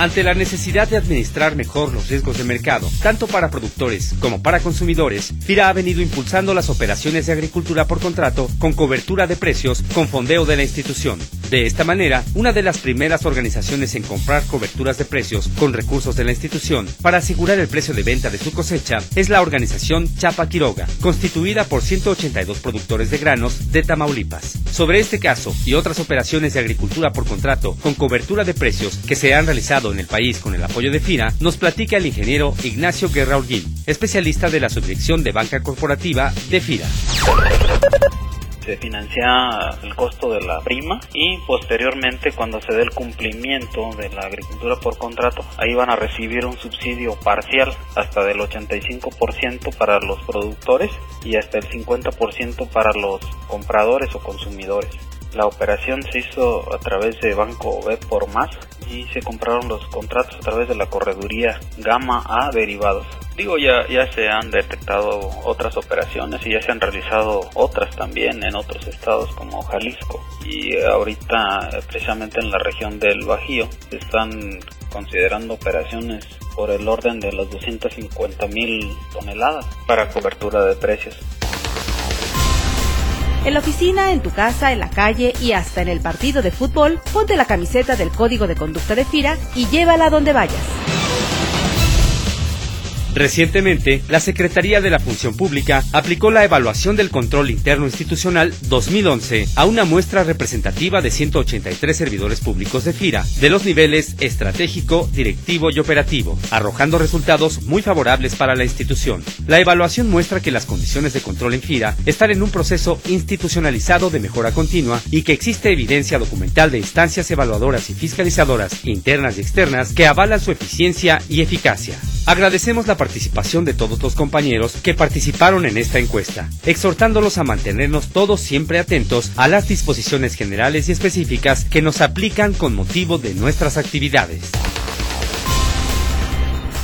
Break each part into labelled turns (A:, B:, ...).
A: Ante la necesidad de administrar mejor los riesgos de mercado, tanto para productores como para consumidores, FIRA ha venido impulsando las operaciones de agricultura por contrato con cobertura de precios con fondeo de la institución. De esta manera, una de las primeras organizaciones en comprar coberturas de precios con recursos de la institución para asegurar el precio de venta de su cosecha es la organización Chapa Quiroga, constituida por 182 productores de granos de Tamaulipas. Sobre este caso y otras operaciones de agricultura por contrato con cobertura de precios que se han realizado en el país con el apoyo de FIRA, nos platica el ingeniero Ignacio Guerra Urguín, especialista de la subdirección de banca corporativa de FIRA
B: financia el costo de la prima y posteriormente cuando se dé el cumplimiento de la agricultura por contrato, ahí van a recibir un subsidio parcial hasta del 85% para los productores y hasta el 50% para los compradores o consumidores. La operación se hizo a través de Banco B por más y se compraron los contratos a través de la correduría Gama A Derivados. Digo, ya, ya se han detectado otras operaciones y ya se han realizado otras también en otros estados como Jalisco y ahorita precisamente en la región del Bajío se están considerando operaciones por el orden de las 250 mil toneladas para cobertura de precios.
C: En la oficina, en tu casa, en la calle y hasta en el partido de fútbol, ponte la camiseta del Código de Conducta de FIRA y llévala donde vayas.
A: Recientemente, la Secretaría de la Función Pública aplicó la evaluación del control interno institucional 2011 a una muestra representativa de 183 servidores públicos de FIRA, de los niveles estratégico, directivo y operativo, arrojando resultados muy favorables para la institución. La evaluación muestra que las condiciones de control en FIRA están en un proceso institucionalizado de mejora continua y que existe evidencia documental de instancias evaluadoras y fiscalizadoras internas y externas que avalan su eficiencia y eficacia. Agradecemos la participación de todos los compañeros que participaron en esta encuesta, exhortándolos a mantenernos todos siempre atentos a las disposiciones generales y específicas que nos aplican con motivo de nuestras actividades.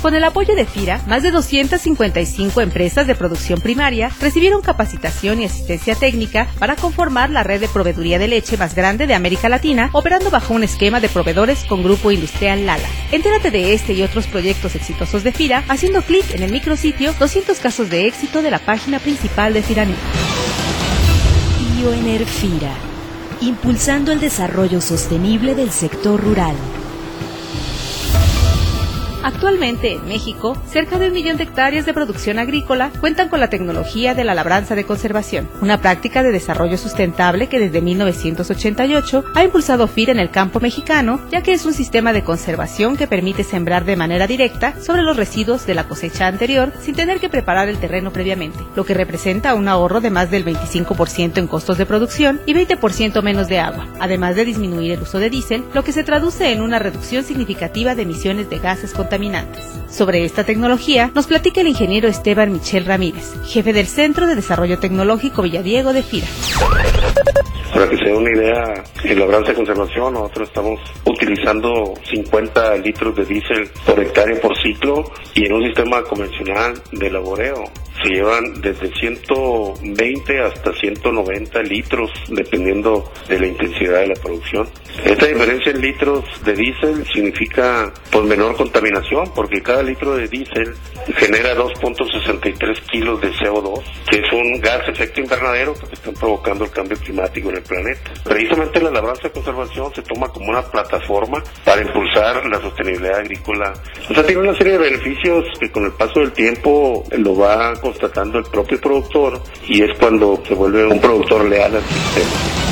C: Con el apoyo de FIRA, más de 255 empresas de producción primaria recibieron capacitación y asistencia técnica para conformar la red de proveeduría de leche más grande de América Latina, operando bajo un esquema de proveedores con Grupo Industrial Lala. Entérate de este y otros proyectos exitosos de FIRA haciendo clic en el micrositio 200 casos de éxito de la página principal de FIRANET.
D: FIRA, impulsando el desarrollo sostenible del sector rural.
C: Actualmente en México, cerca de un millón de hectáreas de producción agrícola cuentan con la tecnología de la labranza de conservación, una práctica de desarrollo sustentable que desde 1988 ha impulsado FIR en el campo mexicano, ya que es un sistema de conservación que permite sembrar de manera directa sobre los residuos de la cosecha anterior sin tener que preparar el terreno previamente, lo que representa un ahorro de más del 25% en costos de producción y 20% menos de agua, además de disminuir el uso de diésel, lo que se traduce en una reducción significativa de emisiones de gases contaminantes sobre esta tecnología nos platica el ingeniero Esteban Michel Ramírez, jefe del Centro de Desarrollo Tecnológico Villadiego de FIRA.
E: Para que se dé una idea, en labranza de conservación nosotros estamos utilizando 50 litros de diésel por hectárea por ciclo y en un sistema convencional de laboreo se llevan desde 120 hasta 190 litros dependiendo de la intensidad de la producción. Esta diferencia en litros de diésel significa pues menor contaminación porque cada litro de diésel genera 2.63 kilos de CO2 que es un gas efecto invernadero que está provocando el cambio climático en el planeta. Precisamente la labranza de conservación se toma como una plataforma para impulsar la sostenibilidad agrícola. O sea, tiene una serie de beneficios que con el paso del tiempo lo va constatando el propio productor y es cuando se vuelve un productor leal al sistema.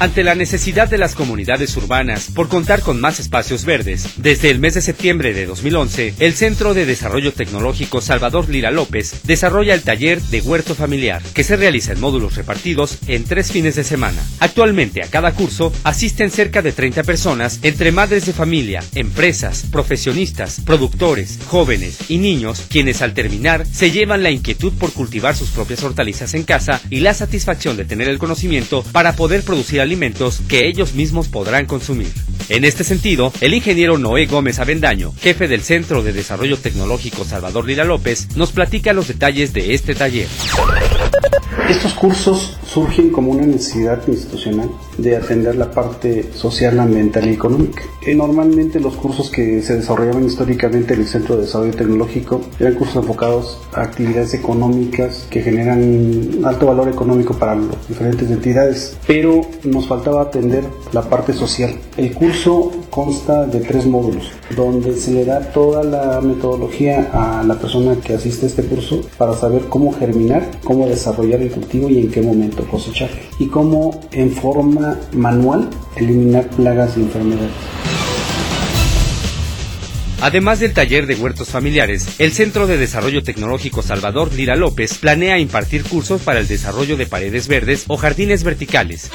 A: Ante la necesidad de las comunidades urbanas por contar con más espacios verdes, desde el mes de septiembre de 2011, el Centro de Desarrollo Tecnológico Salvador Lira López desarrolla el taller de huerto familiar, que se realiza en módulos repartidos en tres fines de semana. Actualmente a cada curso asisten cerca de 30 personas entre madres de familia, empresas, profesionistas, productores, jóvenes y niños, quienes al terminar se llevan la inquietud por cultivar sus propias hortalizas en casa y la satisfacción de tener el conocimiento para poder producir alimentos que ellos mismos podrán consumir. En este sentido, el ingeniero Noé Gómez Avendaño, jefe del Centro de Desarrollo Tecnológico Salvador Lira López, nos platica los detalles de este taller.
F: Estos cursos surgen como una necesidad institucional de atender la parte social, ambiental y económica. Eh, normalmente los cursos que se desarrollaban históricamente en el Centro de Desarrollo Tecnológico eran cursos enfocados a actividades económicas que generan alto valor económico para las diferentes entidades, pero nos faltaba atender la parte social. El curso consta de tres módulos, donde se le da toda la metodología a la persona que asiste a este curso para saber cómo germinar, cómo desarrollar el cultivo y en qué momento cosechar, y cómo en forma manual eliminar plagas y enfermedades.
A: Además del taller de huertos familiares, el Centro de Desarrollo Tecnológico Salvador Lira López planea impartir cursos para el desarrollo de paredes verdes o jardines verticales.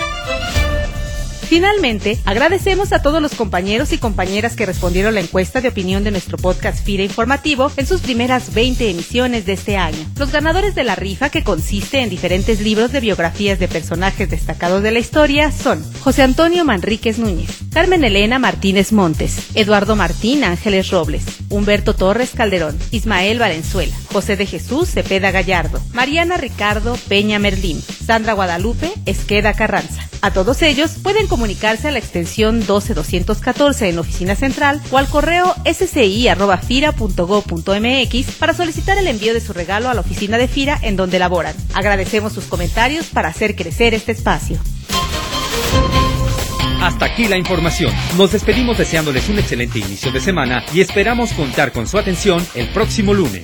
C: Finalmente, agradecemos a todos los compañeros y compañeras que respondieron la encuesta de opinión de nuestro podcast FIRA Informativo en sus primeras 20 emisiones de este año. Los ganadores de la rifa, que consiste en diferentes libros de biografías de personajes destacados de la historia, son José Antonio Manríquez Núñez, Carmen Elena Martínez Montes, Eduardo Martín Ángeles Robles, Humberto Torres Calderón, Ismael Valenzuela, José de Jesús Cepeda Gallardo, Mariana Ricardo Peña Merlín, Sandra Guadalupe Esqueda Carranza. A todos ellos pueden comunicarse a la extensión 12214 en la oficina central o al correo sci.fira.go.mx para solicitar el envío de su regalo a la oficina de Fira en donde laboran. Agradecemos sus comentarios para hacer crecer este espacio.
A: Hasta aquí la información. Nos despedimos deseándoles un excelente inicio de semana y esperamos contar con su atención el próximo lunes.